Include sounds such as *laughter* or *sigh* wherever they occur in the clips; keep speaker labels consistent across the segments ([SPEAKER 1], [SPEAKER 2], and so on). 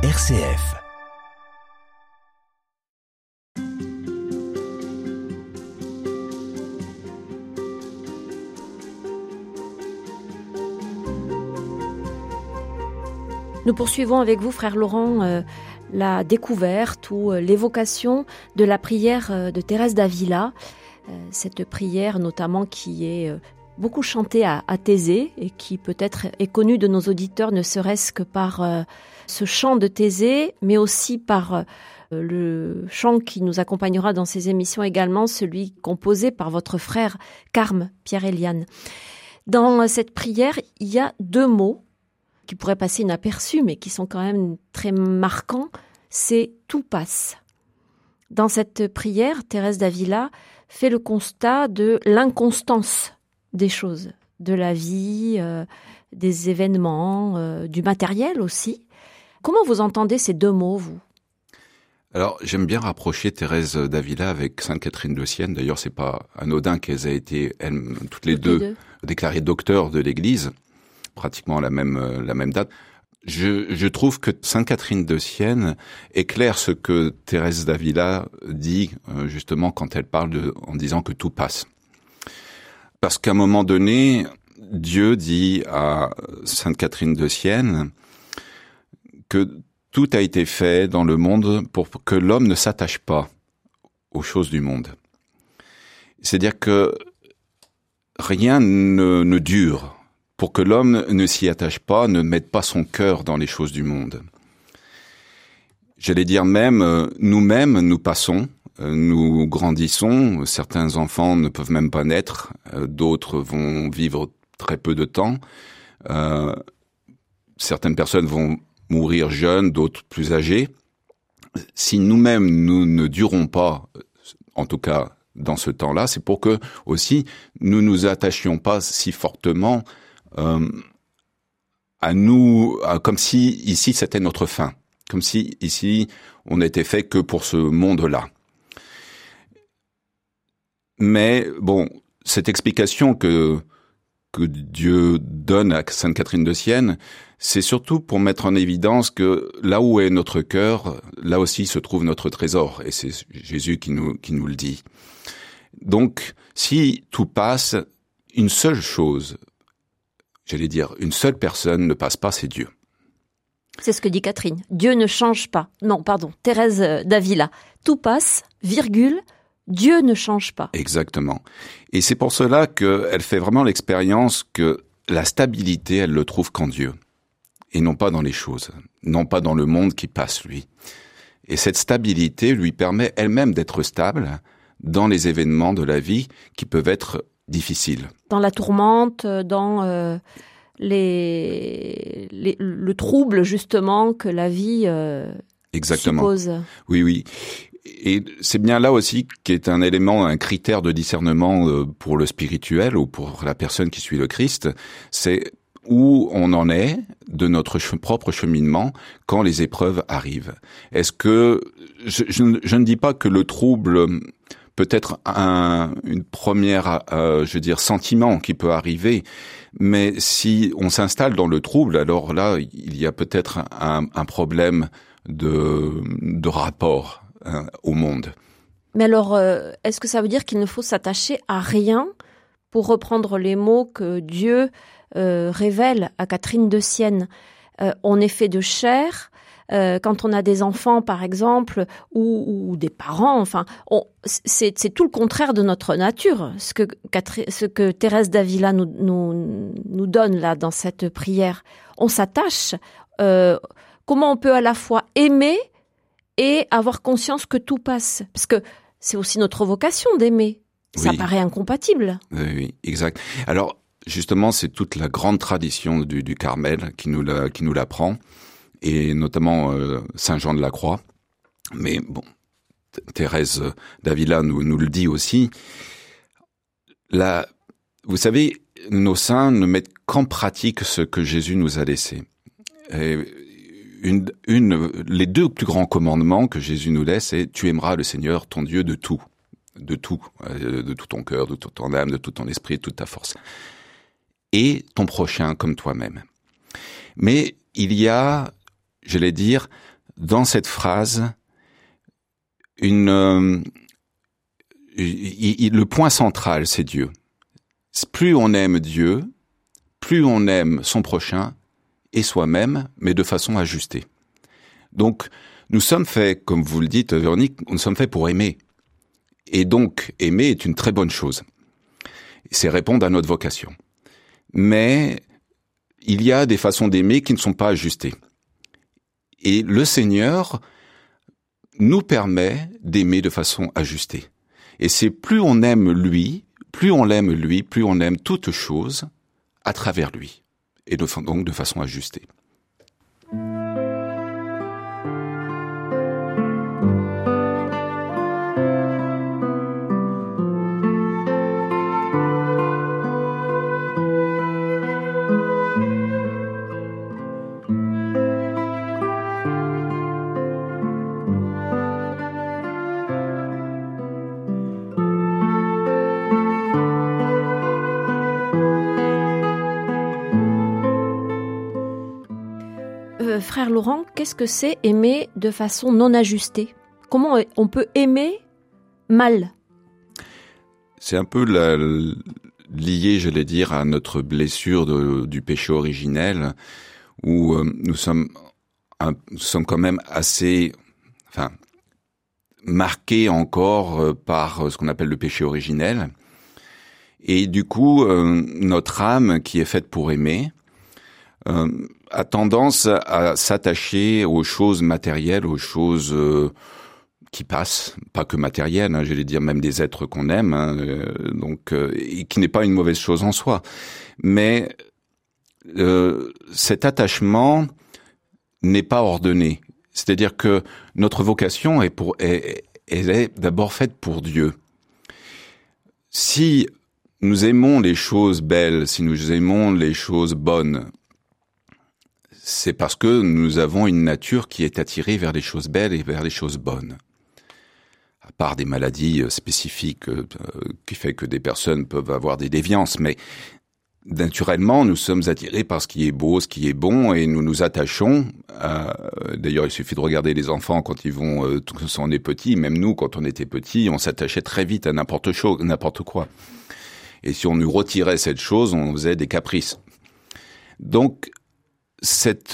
[SPEAKER 1] RCF.
[SPEAKER 2] Nous poursuivons avec vous, frère Laurent, euh, la découverte ou euh, l'évocation de la prière euh, de Thérèse d'Avila. Cette prière notamment qui est beaucoup chantée à, à Thésée et qui peut-être est connue de nos auditeurs ne serait-ce que par euh, ce chant de Thésée, mais aussi par euh, le chant qui nous accompagnera dans ces émissions également, celui composé par votre frère Carme, Pierre-Éliane. Dans cette prière, il y a deux mots qui pourraient passer inaperçus, mais qui sont quand même très marquants, c'est tout passe. Dans cette prière, Thérèse d'Avila fait le constat de l'inconstance des choses, de la vie, euh, des événements, euh, du matériel aussi. Comment vous entendez ces deux mots, vous?
[SPEAKER 3] Alors, j'aime bien rapprocher Thérèse d'Avila avec Sainte Catherine de Sienne. D'ailleurs, c'est pas anodin qu'elles aient été, elles, toutes les
[SPEAKER 2] Toutes
[SPEAKER 3] deux, déclarées docteurs de l'Église, pratiquement à la même, euh, la même date. Je, je trouve que Sainte Catherine de Sienne éclaire ce que Thérèse d'Avila dit justement quand elle parle de, en disant que tout passe. Parce qu'à un moment donné, Dieu dit à Sainte Catherine de Sienne que tout a été fait dans le monde pour que l'homme ne s'attache pas aux choses du monde. C'est-à-dire que rien ne, dure pour que l'homme ne s'y attache pas, ne mette pas son cœur dans les choses du monde. J'allais dire même, euh, nous-mêmes, nous passons, nous grandissons, certains enfants ne peuvent même pas naître, euh, d'autres vont vivre très peu de temps, euh, certaines personnes vont mourir jeunes, d'autres plus âgées. Si nous-mêmes, nous ne durons pas, en tout cas dans ce temps-là, c'est pour que aussi nous nous attachions pas si fortement euh, à nous, comme si ici c'était notre fin, comme si ici on n'était fait que pour ce monde-là. Mais bon, cette explication que que Dieu donne à Sainte Catherine de Sienne, c'est surtout pour mettre en évidence que là où est notre cœur, là aussi se trouve notre trésor, et c'est Jésus qui nous qui nous le dit. Donc, si tout passe, une seule chose, j'allais dire, une seule personne ne passe pas, c'est Dieu.
[SPEAKER 2] C'est ce que dit Catherine. Dieu ne change pas. Non, pardon, Thérèse euh, d'Avila. Tout passe, virgule, Dieu ne change pas.
[SPEAKER 3] Exactement. Et c'est pour cela qu'elle fait vraiment l'expérience que la stabilité, elle le trouve qu'en Dieu. Et non pas dans les choses. Non pas dans le monde qui passe, lui. Et cette stabilité lui permet elle-même d'être stable dans les événements de la vie qui peuvent être difficiles.
[SPEAKER 2] Dans la tourmente, dans euh, les, les- le trouble justement que la vie euh,
[SPEAKER 3] Exactement.
[SPEAKER 2] suppose.
[SPEAKER 3] Oui, oui. Et c'est bien là aussi qui est un élément, un critère de discernement euh, pour le spirituel ou pour la personne qui suit le Christ, c'est où on en est de notre propre cheminement quand les épreuves arrivent. Est-ce que je, je ne- je ne dis pas que le trouble peut être un, une première, euh, je veux dire, sentiment qui peut arriver, mais si on s'installe dans le trouble, alors là, il y a peut-être un, un problème de, de rapport hein, au monde.
[SPEAKER 2] Mais alors, euh, est-ce que ça veut dire qu'il ne faut s'attacher à rien pour reprendre les mots que Dieu euh, révèle à Catherine de Sienne? Euh, On est fait de chair. euh, quand on a des enfants, par exemple, ou, des parents, enfin, c'est tout le contraire de notre nature. Ce que, Thérèse d'Avila nous, nous, donne là dans cette prière, on s'attache. euh, comment on peut à la fois aimer et avoir conscience que tout passe. Parce que c'est aussi notre vocation d'aimer. Ça
[SPEAKER 3] Oui.
[SPEAKER 2] paraît incompatible.
[SPEAKER 3] Oui, oui, exact. Alors, justement, c'est toute la grande tradition du, du Carmel qui nous la, qui nous l'apprend, et notamment euh, Saint Jean de la Croix. Mais bon, Th- Thérèse d'Avila nous, nous le dit aussi. La, vous savez, nos saints ne mettent qu'en pratique ce que Jésus nous a laissé. Et une, une, les deux plus grands commandements que Jésus nous laisse, c'est tu aimeras le Seigneur, ton Dieu, de tout, de tout, euh, de tout ton cœur, de toute ton âme, de tout ton esprit, de toute ta force, et ton prochain comme toi-même. Mais il y a j'allais dire, dans cette phrase, une, euh, le point central, c'est Dieu. Plus on aime Dieu, plus on aime son prochain et soi-même, mais de façon ajustée. Donc, nous sommes faits, comme vous le dites, Véronique, nous sommes faits pour aimer. Et donc, aimer est une très bonne chose. C'est répondre à notre vocation. Mais il y a des façons d'aimer qui ne sont pas ajustées. Et le Seigneur nous permet d'aimer de façon ajustée. Et c'est plus on aime lui, plus on l'aime lui, plus on aime toute chose à travers lui. Et donc de façon ajustée.
[SPEAKER 2] Laurent, qu'est-ce que c'est aimer de façon non ajustée? Comment on peut aimer mal?
[SPEAKER 3] C'est un peu lié, j'allais dire, à notre blessure du péché originel, où euh, nous sommes, quand même assez, marqués encore euh, par euh, ce qu'on appelle le péché originel. Et du coup, notre âme qui est faite pour aimer, a tendance à s'attacher aux choses matérielles, aux choses euh, qui passent, pas que matérielles, hein, j'allais dire même des êtres qu'on aime, hein, euh, donc euh, et qui n'est pas une mauvaise chose en soi. Mais cet attachement n'est pas ordonné. C'est-à-dire que notre vocation est pour est, est d'abord faite pour Dieu. Si nous aimons les choses belles, si nous aimons les choses bonnes, c'est parce que nous avons une nature qui est attirée vers les choses belles et vers les choses bonnes. À part des maladies euh, spécifiques euh, qui fait que des personnes peuvent avoir des déviances, mais naturellement, nous sommes attirés par ce qui est beau, ce qui est bon, et nous nous attachons. D'ailleurs, il suffit de regarder les enfants quand ils vont, euh, quand on est petit, même nous, quand on était petit, on s'attachait très vite à n'importe n'importe quoi. Et si on nous retirait cette chose, on faisait des caprices. Donc,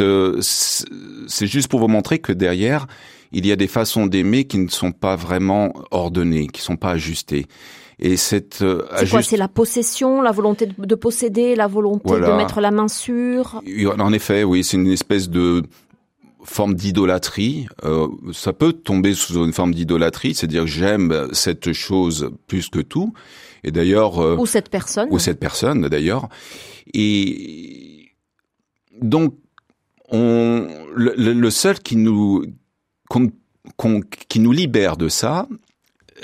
[SPEAKER 3] euh, c'est juste pour vous montrer que derrière, il y a des façons d'aimer qui ne sont pas vraiment ordonnées, qui sont pas ajustées.
[SPEAKER 2] Et cette euh, c'est quoi C'est la possession, la volonté de, posséder, la volonté de mettre la main sur?
[SPEAKER 3] En effet, oui, c'est une espèce de forme d'idolâtrie. Euh, ça peut tomber sous une forme d'idolâtrie, c'est-à-dire j'aime cette chose plus que tout. Et d'ailleurs, euh,
[SPEAKER 2] ou cette personne,
[SPEAKER 3] ou cette personne d'ailleurs. Et donc, on, le, seul qui nous, qui nous libère de ça,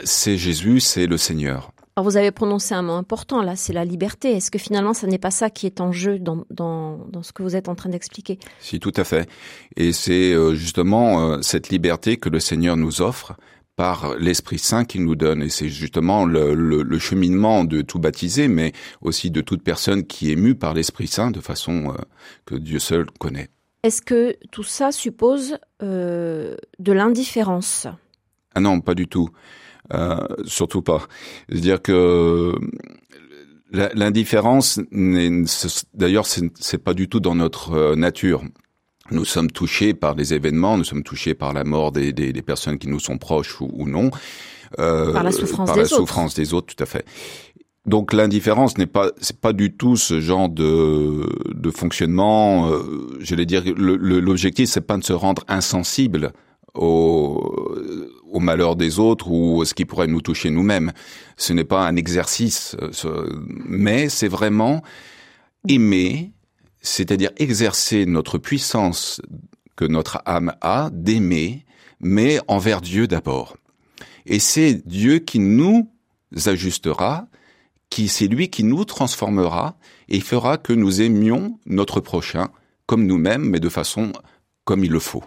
[SPEAKER 3] c'est Jésus, c'est le Seigneur.
[SPEAKER 2] Alors vous avez prononcé un mot important là, c'est la liberté. Est-ce que finalement, ce n'est pas ça qui est en jeu dans, dans, dans ce que vous êtes en train d'expliquer?
[SPEAKER 3] Si, tout à fait. Et c'est euh, justement euh, cette liberté que le Seigneur nous offre par l'Esprit Saint qu'il nous donne. Et c'est justement le, le, cheminement de tout baptisé, mais aussi de toute personne qui est émue par l'Esprit Saint de façon euh, que Dieu seul connaît.
[SPEAKER 2] Est-ce que tout ça suppose euh, de l'indifférence?
[SPEAKER 3] Ah non, pas du tout. Euh, surtout pas. C'est-à-dire que l'indifférence, d'ailleurs, c'est pas du tout dans notre nature nous sommes touchés par les événements, nous sommes touchés par la mort des, des, des personnes qui nous sont proches ou, ou non.
[SPEAKER 2] Euh, par la souffrance,
[SPEAKER 3] par
[SPEAKER 2] des,
[SPEAKER 3] la
[SPEAKER 2] autres.
[SPEAKER 3] souffrance des autres, tout à fait. Donc l'indifférence n'est pas c'est pas du tout ce genre de de fonctionnement. Euh, J'allais dire l'objectif c'est pas de se rendre insensible au, au malheur des autres ou à ce qui pourrait nous toucher nous-mêmes. Ce n'est pas un exercice, euh, mais c'est vraiment aimer c'est-à-dire exercer notre puissance que notre âme a d'aimer, mais envers Dieu d'abord. Et c'est Dieu qui nous ajustera, qui c'est lui qui nous transformera et fera que nous aimions notre prochain comme nous-mêmes, mais de façon comme il le faut.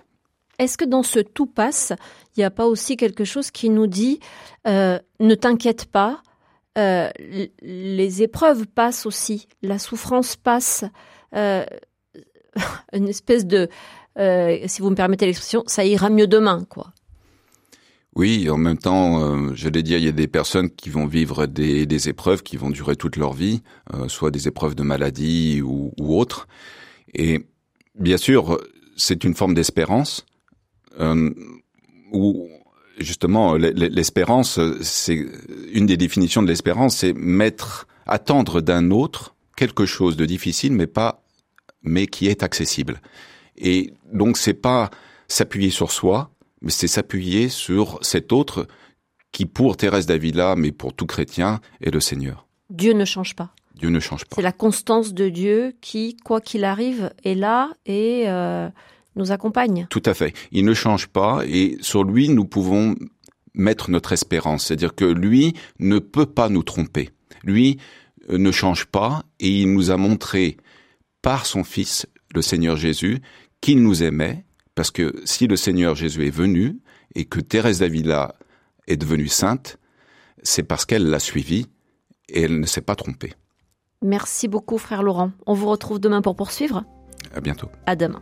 [SPEAKER 2] Est-ce que dans ce tout passe, il n'y a pas aussi quelque chose qui nous dit euh, ne t'inquiète pas, euh, les épreuves passent aussi, la souffrance passe, euh, *laughs* une espèce de euh, si vous me permettez l'expression, ça ira mieux demain, quoi.
[SPEAKER 3] Oui, en même temps, euh, je l'ai dit, il y a des personnes qui vont vivre des, des épreuves qui vont durer toute leur vie, euh, soit des épreuves de maladie ou, ou autres. Et bien sûr, c'est une forme d'espérance où justement l'espérance, c'est une des définitions de l'espérance, c'est mettre, attendre d'un autre quelque chose de difficile, mais pas, mais qui est accessible. Et donc c'est pas s'appuyer sur soi, mais c'est s'appuyer sur cet autre qui, pour Thérèse d'Avila, mais pour tout chrétien, est le Seigneur.
[SPEAKER 2] Dieu ne change pas.
[SPEAKER 3] Dieu ne change pas.
[SPEAKER 2] C'est la constance de Dieu qui, quoi qu'il arrive, est là et euh, nous accompagne.
[SPEAKER 3] Tout à fait. Il ne change pas et sur lui, nous pouvons mettre notre espérance. C'est-à-dire que lui ne peut pas nous tromper. Lui euh, ne change pas et il nous a montré par son Fils, le Seigneur Jésus, qu'il nous aimait parce que si le Seigneur Jésus est venu et que Thérèse d'Avila est devenue sainte, c'est parce qu'elle l'a suivi et elle ne s'est pas trompée.
[SPEAKER 2] Merci beaucoup, frère Laurent. On vous retrouve demain pour poursuivre.
[SPEAKER 3] À bientôt.
[SPEAKER 2] À demain.